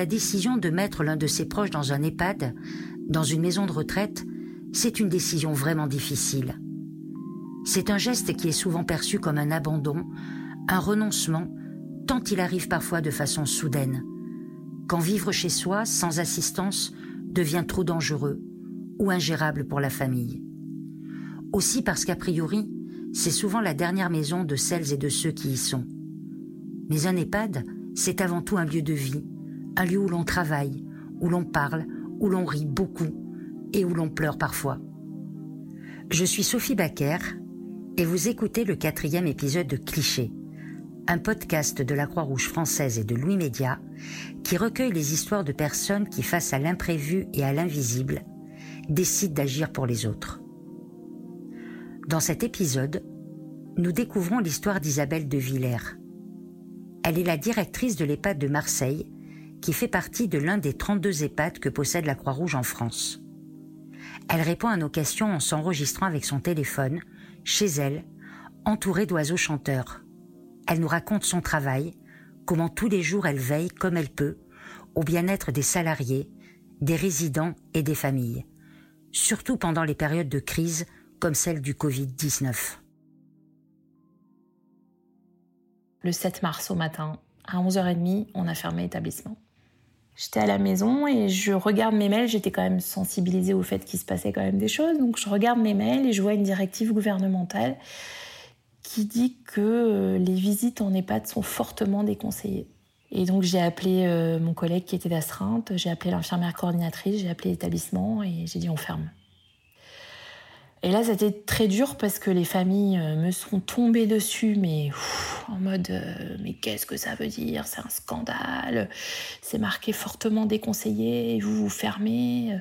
La décision de mettre l'un de ses proches dans un EHPAD, dans une maison de retraite, c'est une décision vraiment difficile. C'est un geste qui est souvent perçu comme un abandon, un renoncement, tant il arrive parfois de façon soudaine, quand vivre chez soi sans assistance devient trop dangereux ou ingérable pour la famille. Aussi parce qu'a priori, c'est souvent la dernière maison de celles et de ceux qui y sont. Mais un EHPAD, c'est avant tout un lieu de vie, un lieu où l'on travaille, où l'on parle, où l'on rit beaucoup et où l'on pleure parfois. Je suis Sophie Baker et vous écoutez le quatrième épisode de Cliché, un podcast de la Croix-Rouge française et de Louis Média qui recueille les histoires de personnes qui, face à l'imprévu et à l'invisible, décident d'agir pour les autres. Dans cet épisode, nous découvrons l'histoire d'Isabelle de Villers. Elle est la directrice de l'EHPAD de Marseille, qui fait partie de l'un des 32 EHPAD que possède la Croix-Rouge en France. Elle répond à nos questions en s'enregistrant avec son téléphone, chez elle, entourée d'oiseaux chanteurs. Elle nous raconte son travail, comment tous les jours elle veille comme elle peut au bien-être des salariés, des résidents et des familles, surtout pendant les périodes de crise comme celle du Covid-19. Le 7 mars au matin, à 11h30, on a fermé l'établissement. J'étais à la maison et je regarde mes mails. J'étais quand même sensibilisée au fait qu'il se passait quand même des choses. Donc je regarde mes mails et je vois une directive gouvernementale qui dit que euh, les visites en EHPAD sont fortement déconseillées. Et donc j'ai appelé euh, mon collègue qui était d'astreinte, j'ai appelé l'infirmière coordinatrice, j'ai appelé l'établissement et j'ai dit on ferme. Et là, c'était très dur parce que les familles euh, me sont tombées dessus, mais en mode euh, mais qu'est-ce que ça veut dire? C'est un scandale. C'est marqué fortement déconseillé. Vous vous fermez.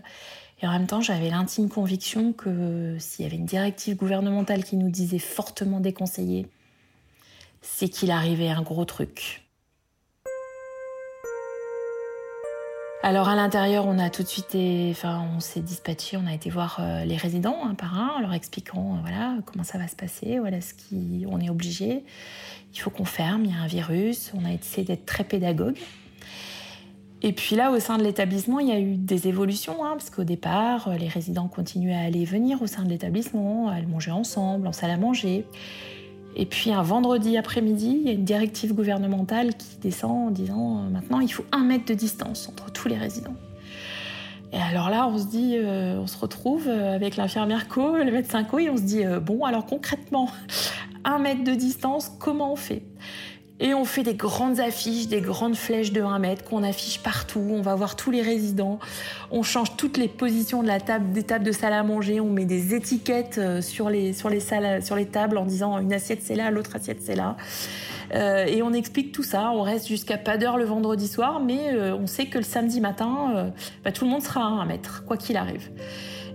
Et en même temps, j'avais l'intime conviction que s'il y avait une directive gouvernementale qui nous disait fortement déconseillé, c'est qu'il arrivait un gros truc. Alors à l'intérieur, on a tout de suite, enfin, on s'est dispatché, on a été voir euh, les résidents un par un, leur expliquant euh, voilà comment ça va se passer, voilà ce qui, on est obligé, il faut qu'on ferme, il y a un virus. On a essayé d'être très pédagogue. Et puis là, au sein de l'établissement, il y a eu des évolutions, hein, parce qu'au départ, euh, les résidents continuaient à aller et venir au sein de l'établissement, à manger ensemble, en salle à manger. Et puis un vendredi après-midi, il y a une directive gouvernementale qui descend en disant euh, maintenant il faut un mètre de distance entre tous les résidents. Et alors là, on se dit, euh, on se retrouve euh, avec l'infirmière co, le médecin co, et on se dit bon, alors concrètement, un mètre de distance, comment on fait? Et on fait des grandes affiches, des grandes flèches de 1 mètre qu'on affiche partout. On va voir tous les résidents. On change toutes les positions de la table, des tables de salle à manger. On met des étiquettes euh, sur les, sur les, tables en disant une assiette c'est là, l'autre assiette c'est là. Euh, et on explique tout ça. On reste jusqu'à pas d'heure le vendredi soir, mais euh, on sait que le samedi matin, bah, tout le monde sera à 1 mètre, quoi qu'il arrive.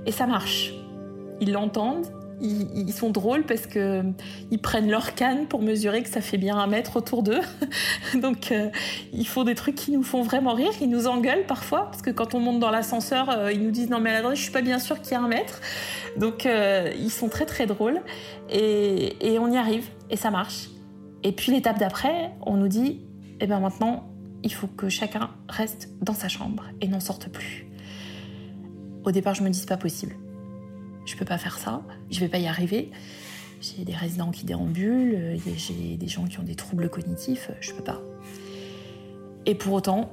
Et ça marche. Ils l'entendent, ils, sont drôles parce que ils prennent leur canne pour mesurer que ça fait bien un mètre autour d'eux. Donc euh, ils font des trucs qui nous font vraiment rire. Ils nous engueulent parfois parce que quand on monte dans l'ascenseur, euh, ils nous disent non mais à l'adresse je suis pas bien sûr qu'il y a un mètre. Donc euh, ils sont très très drôles et, et, on y arrive et ça marche. Et puis l'étape d'après, on nous dit eh ben maintenant il faut que chacun reste dans sa chambre et n'en sorte plus. Au départ je me dis c'est pas possible je peux pas faire ça, je vais pas y arriver. J'ai des résidents qui déambulent, euh, j'ai des gens qui ont des troubles cognitifs, je peux pas. Et pour autant,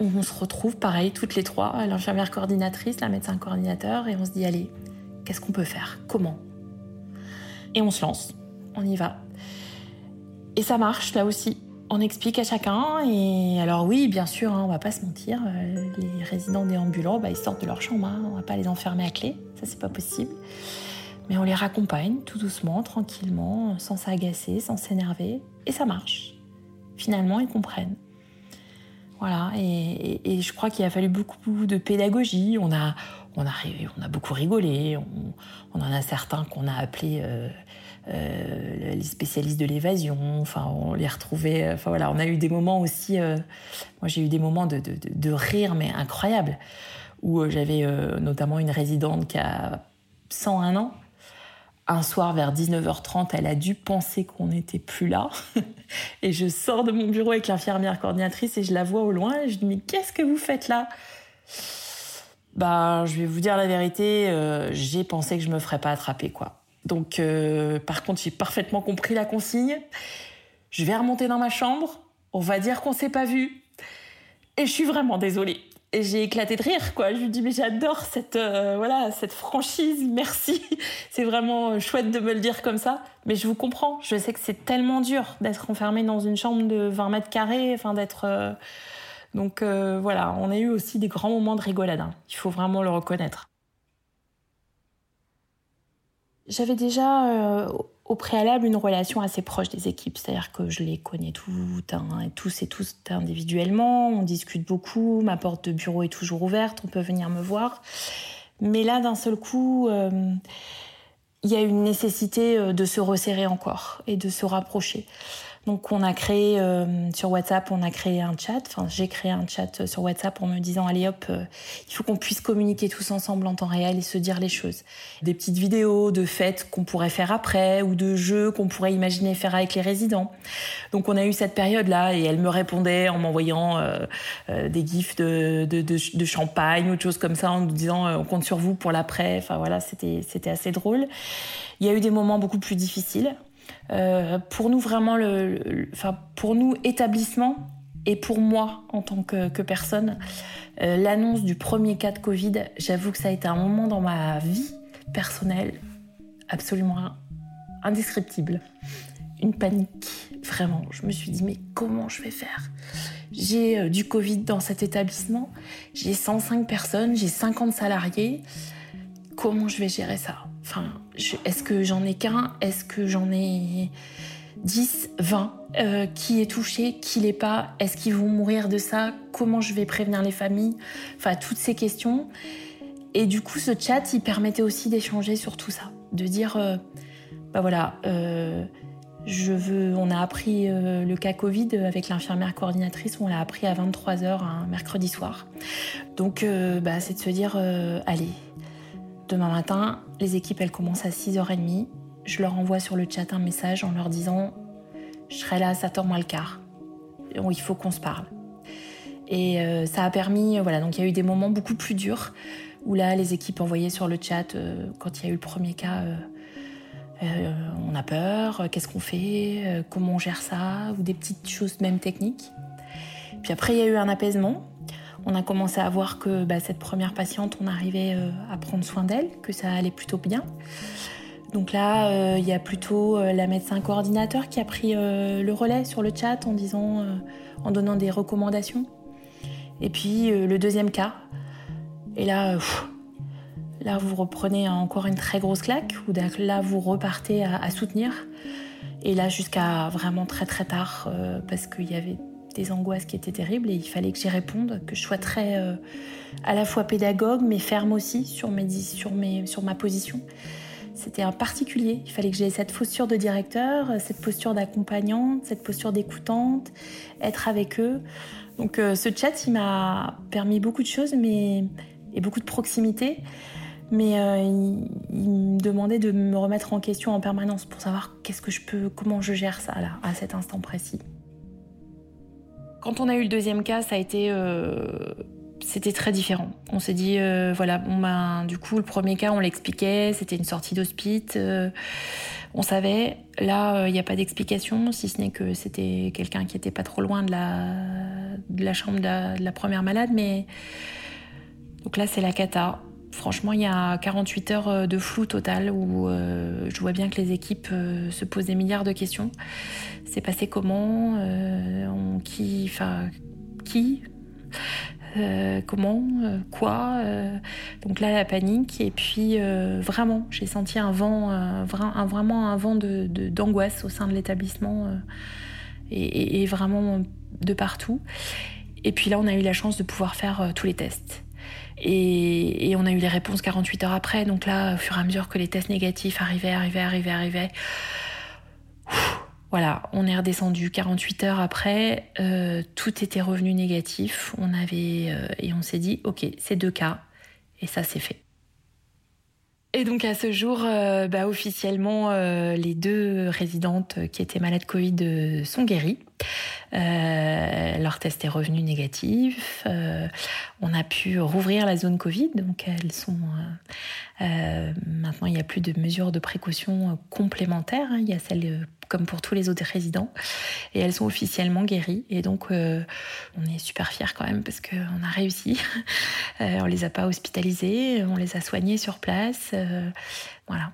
on se retrouve pareil toutes les trois, l'infirmière coordinatrice, la médecin coordinateur, et on se dit allez, qu'est-ce qu'on peut faire? Comment? Et on se lance, on y va. Et ça marche là aussi on explique à chacun. Et alors oui, bien sûr, hein, on va pas se mentir, euh, les résidents déambulants, bah, ils sortent de leur chambre, hein, on va pas les enfermer à clé, ça c'est pas possible. Mais on les raccompagne tout doucement, tranquillement, sans s'agacer, sans s'énerver, et ça marche. Finalement, ils comprennent. Voilà, et, je crois qu'il a fallu beaucoup de pédagogie. On a, on a, beaucoup rigolé. On, en a certains qu'on a appelés euh, euh, les spécialistes de l'évasion. Enfin, on les retrouvait. Enfin voilà, on a eu des moments aussi. Euh, moi, j'ai eu des moments de, de, de, rire, mais incroyables, où j'avais notamment une résidente qui a 101 ans. un soir vers 19h30, elle a dû penser qu'on n'était plus là. et je sors de mon bureau avec l'infirmière coordinatrice et je la vois au loin et je dis mais qu'est-ce que vous faites là? Bah je vais vous dire la vérité, euh, j'ai pensé que je me ferais pas attraper quoi. Donc euh, par contre j'ai parfaitement compris la consigne. Je vais remonter dans ma chambre. On va dire qu'on s'est pas vu. Et je suis vraiment désolée et j'ai éclaté de rire quoi. Je lui dis mais j'adore cette euh, voilà cette franchise, merci. c'est vraiment chouette de me le dire comme ça, mais je vous comprends. Je sais que c'est tellement dur d'être enfermé dans une chambre de 20 mètres carrés, enfin d'être euh, donc voilà, on a eu aussi des grands moments de rigolade. Hein. Il faut vraiment le reconnaître. J'avais déjà au préalable une relation assez proche des équipes, c'est-à-dire que je les connais hein, tous et tous individuellement, on discute beaucoup, ma porte de bureau est toujours ouverte, on peut venir me voir. Mais là, d'un seul coup, euh, il y a une nécessité euh, de se resserrer encore et de se rapprocher. Donc on a créé euh, sur WhatsApp, on a créé un chat. Enfin, j'ai créé un chat sur WhatsApp en me disant allez hop, euh, il faut qu'on puisse communiquer tous ensemble en temps réel et se dire les choses. Des petites vidéos de fêtes qu'on pourrait faire après ou de jeux qu'on pourrait imaginer faire avec les résidents. Donc on a eu cette période là et elle me répondait en m'envoyant euh, des gifs de, de, de, champagne ou de choses comme ça en nous disant on compte sur vous pour l'après. Enfin voilà, c'était c'était assez drôle. Il y a eu des moments beaucoup plus difficiles euh, pour nous vraiment, pour nous établissement et pour moi en tant que, personne, euh, l'annonce du premier cas de Covid, j'avoue que ça a été un moment dans ma vie personnelle absolument indescriptible. Une panique, vraiment. Je me suis dit, mais comment je vais faire? J'ai euh, du Covid dans cet établissement, j'ai 105 personnes, j'ai 50 salariés. Comment je vais gérer ça? Enfin, est-ce que j'en ai qu'un? Est-ce que j'en ai 10, 20 euh, Qui est touché Qui l'est pas? Est-ce qu'ils vont mourir de ça? Comment je vais prévenir les familles? Enfin, toutes ces questions. Et du coup, ce chat, il permettait aussi d'échanger sur tout ça. De dire, euh, bah voilà, euh, je veux, on a appris le cas Covid avec l'infirmière coordinatrice, on l'a appris à 23h un mercredi soir. Donc, bah, c'est de se dire, allez, Demain matin, les équipes, elles commencent à 6h30. Je leur envoie sur le chat un message en leur disant Je serai là à 7h moins le quart. Il faut qu'on se parle. Et euh, ça a permis, euh, voilà, donc il y a eu des moments beaucoup plus durs où là, les équipes envoyaient sur le chat, euh, quand il y a eu le premier cas, on a peur, qu'est-ce qu'on fait, comment on gère ça, ou des petites choses même techniques. Puis après, il y a eu un apaisement on a commencé à voir que bah, cette première patiente, on arrivait euh, à prendre soin d'elle, que ça allait plutôt bien. Donc là, euh, il y a plutôt euh, la médecin coordinateur qui a pris le relais sur le chat en disant, en donnant des recommandations. Et puis le deuxième cas. Et là, là vous reprenez encore une très grosse claque. Ou là vous repartez à soutenir. Et là jusqu'à vraiment très très tard parce qu'il y avait des angoisses qui étaient terribles et il fallait que j'y réponde, que je sois très euh, à la fois pédagogue mais ferme aussi sur, mes, sur, mes, sur ma position. C'était un particulier. Il fallait que j'aie cette posture de directeur, cette posture d'accompagnante, cette posture d'écoutante, être avec eux. Donc euh, ce chat, il m'a permis beaucoup de choses mais, et beaucoup de proximité. Mais euh, il, il, me demandait de me remettre en question en permanence pour savoir qu'est-ce que je peux, comment je gère ça là, à cet instant précis. Quand on a eu le deuxième cas, ça a été euh, c'était très différent. On s'est dit, euh, voilà, ben, du coup, le premier cas, on l'expliquait, c'était une sortie d'hospice, euh, on savait. Là, il n'y a pas d'explication, si ce n'est que c'était quelqu'un qui était pas trop loin de la, de la chambre de la, première malade, mais donc là, c'est la cata. Franchement, il y a 48 heures de flou total où je vois bien que les équipes se posent des milliards de questions. C'est passé comment euh, Qui qui euh, comment, euh, quoi. donc là, la panique. Et puis, vraiment, j'ai senti un vent, vraiment un vent d'angoisse de, d'angoisse au sein de l'établissement et, vraiment de partout. Et puis là, on a eu la chance de pouvoir faire tous les tests. Et, on a eu les réponses 48 heures après. Donc là, au fur et à mesure que les tests négatifs arrivaient, arrivaient, arrivaient, arrivaient, voilà, on est redescendu 48 heures après, euh, tout était revenu négatif. On avait euh, et on s'est dit, ok, c'est deux cas, et ça c'est fait. Et donc à ce jour, euh, bah, officiellement, euh, les deux résidentes qui étaient malades Covid euh, sont guéries. leur test est revenu négatif. on a pu rouvrir la zone Covid, donc elles sont maintenant il n'y a plus de mesures de précaution complémentaires. Hein. Il y a celles comme pour tous les autres résidents. Et elles sont officiellement guéries. Et donc, euh, on est super fiers quand même parce qu'on a réussi. Euh, on les a pas hospitalisées, on les a soignées sur place. Euh, voilà.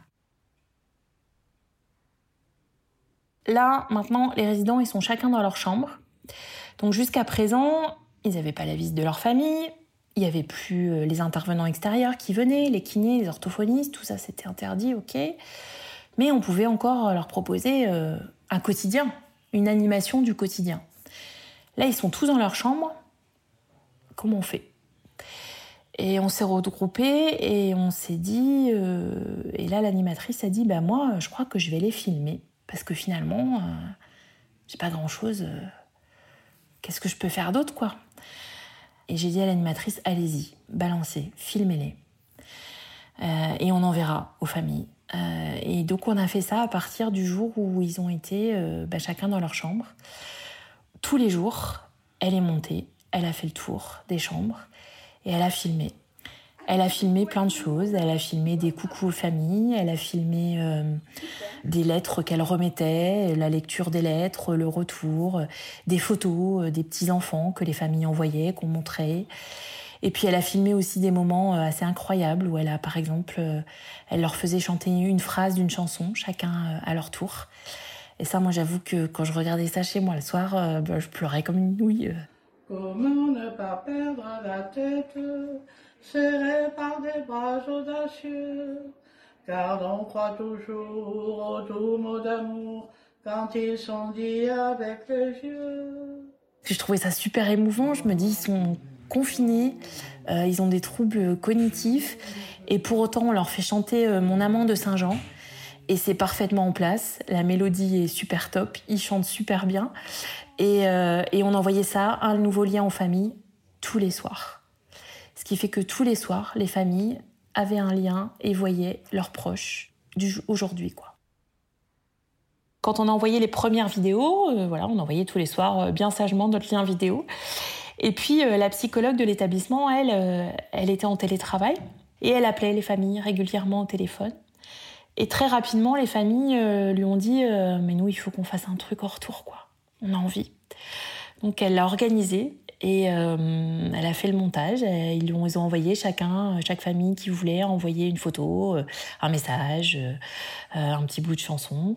Là, maintenant, les résidents, ils sont chacun dans leur chambre. Donc jusqu'à présent, ils n'avaient pas la visite de leur famille. Il n'y avait plus les intervenants extérieurs qui venaient, les kinés, les orthophonistes, tout ça c'était interdit, ok mais on pouvait encore leur proposer euh, un quotidien, une animation du quotidien. Là, ils sont tous dans leur chambre. Comment on fait? Et on s'est regroupés et on s'est dit. Euh, et là, l'animatrice a dit Bah, moi, je crois que je vais les filmer. Parce que finalement, euh, j'ai pas grand chose. Qu'est-ce que je peux faire d'autre, quoi? Et j'ai dit à l'animatrice Allez-y, balancez, filmez-les. et on enverra aux familles. Euh, et donc on a fait ça à partir du jour où ils ont été euh, bah, chacun dans leur chambre. Tous les jours, elle est montée, elle a fait le tour des chambres et elle a filmé. Elle a filmé plein de choses. Elle a filmé des coucous aux familles. Elle a filmé euh, des lettres qu'elle remettait, la lecture des lettres, le retour, des photos des petits enfants que les familles envoyaient, qu'on montrait. Et puis elle a filmé aussi des moments euh, assez incroyables où elle a, par exemple, euh, elle leur faisait chanter une phrase d'une chanson, chacun euh, à leur tour. Et ça, moi, j'avoue que quand je regardais ça chez moi le soir, bah, je pleurais comme une nouille. Comment ne pas perdre la tête, serrée par des bras audacieux, car on croit toujours aux doux mots d'amour quand ils sont dits avec les yeux. Je trouvais ça super émouvant. Je me dis, ils sont confinés, euh, ils ont des troubles cognitifs, et pour autant on leur fait chanter euh, Mon amant de Saint-Jean, et c'est parfaitement en place. La mélodie est super top, ils chantent super bien, et, euh, et on envoyait ça, un nouveau lien aux familles, tous les soirs. Ce qui fait que tous les soirs, les familles avaient un lien et voyaient leurs proches aujourd'hui, quoi. Quand on a envoyé les premières vidéos, voilà, on envoyait tous les soirs bien sagement notre lien vidéo. Et puis euh, la psychologue de l'établissement, elle, euh, elle était en télétravail et elle appelait les familles régulièrement au téléphone. Et très rapidement, les familles euh, lui ont dit Mais nous, il faut qu'on fasse un truc en retour, quoi. On a envie. Donc elle l'a organisé et euh, elle a fait le montage. Ils ont, ils ont envoyé chacun, chaque famille qui voulait envoyer une photo, euh, un message, euh, un petit bout de chanson.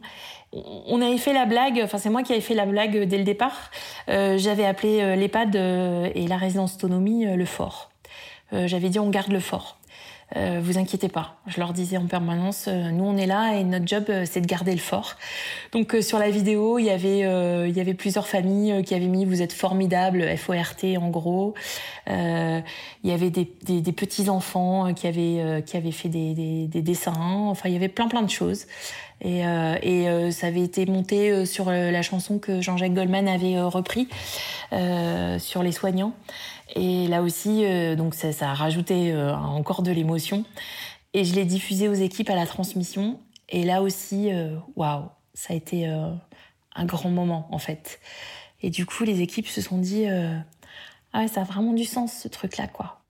On avait fait la blague, enfin c'est moi qui avais fait la blague dès le départ. J'avais appelé l'EHPAD et la résidence autonomie le fort. J'avais dit on garde le fort. Euh, vous inquiétez pas. Je leur disais en permanence, euh, nous on est là et notre job euh, c'est de garder le fort. Donc sur la vidéo, il y avait il y avait plusieurs familles qui avaient mis vous êtes formidable FORT en gros. il y avait des, des, petits enfants qui avaient qui avaient fait des, des, dessins. Enfin il y avait plein plein de choses. Et, et ça avait été monté sur la chanson que Jean-Jacques Goldman avait repris sur les soignants. Et là aussi, euh, donc ça, a rajouté euh, encore de l'émotion. Et je l'ai diffusé aux équipes à la transmission. Et là aussi, euh, waouh, ça a été un grand moment en fait. Et du coup, les équipes se sont dit, ah ouais, ça a vraiment du sens ce truc-là, quoi.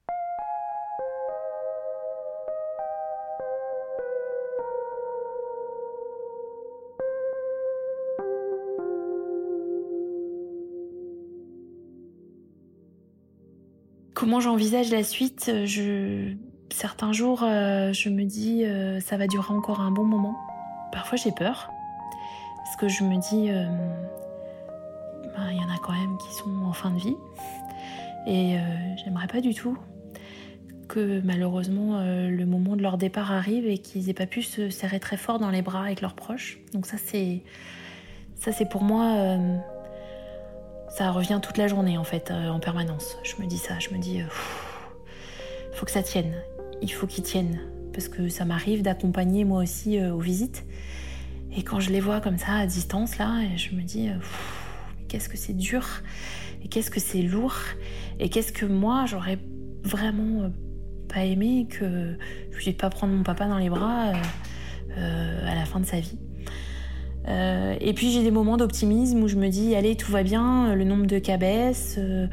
Comment j'envisage la suite je... Certains jours, euh, je me dis euh, ça va durer encore un bon moment. Parfois j'ai peur parce que je me dis euh, ben, il y en a quand même qui sont en fin de vie et j'aimerais pas du tout que malheureusement le moment de leur départ arrive et qu'ils aient pas pu se serrer très fort dans les bras avec leurs proches. Donc ça c'est ça c'est pour moi ça revient toute la journée en fait, euh, en permanence. Je me dis ça, je me dis, euh, faut que ça tienne, il faut qu'il tienne, parce que ça m'arrive d'accompagner moi aussi euh, aux visites. Et quand je les vois comme ça à distance là, je me dis, qu'est-ce que c'est dur, et qu'est-ce que c'est lourd, et qu'est-ce que moi j'aurais vraiment pas aimé que je de pas prendre mon papa dans les bras à la fin de sa vie. Euh, et puis j'ai des moments d'optimisme où je me dis allez tout va bien, le nombre de cas baisse, euh,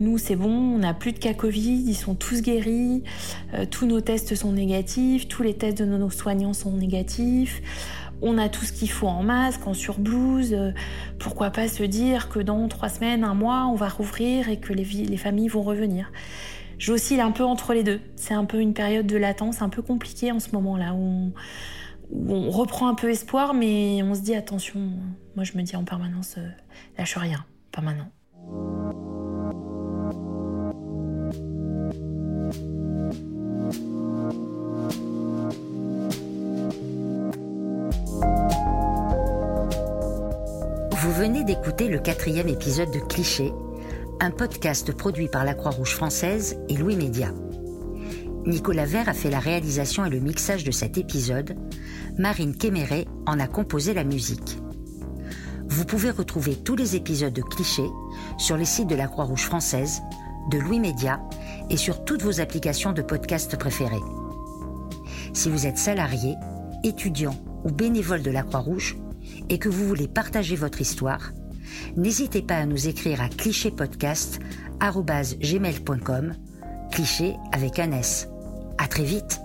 nous c'est bon, on n'a plus de cas Covid, ils sont tous guéris, euh, tous nos tests sont négatifs, tous les tests de nos soignants sont négatifs, on a tout ce qu'il faut en masque, en surblouse, pourquoi pas se dire que dans trois semaines, un mois, on va rouvrir et que les, les familles vont revenir. J'oscille un peu entre les deux, c'est un peu une période de latence un peu compliquée en ce moment-là on reprend un peu espoir, mais on se dit attention. Moi, je me dis en permanence, euh, lâche rien, pas maintenant. Vous venez d'écouter le quatrième épisode de Cliché, un podcast produit par la Croix-Rouge française et Louis Média. Nicolas Vert a fait la réalisation et le mixage de cet épisode. Marine Kéméré en a composé la musique. Vous pouvez retrouver tous les épisodes de Clichés sur les sites de la Croix-Rouge française, de Louis Média et sur toutes vos applications de podcast préférées. Si vous êtes salarié, étudiant ou bénévole de la Croix-Rouge et que vous voulez partager votre histoire, n'hésitez pas à nous écrire à clichépodcast.gmail.com cliché avec un S. À très vite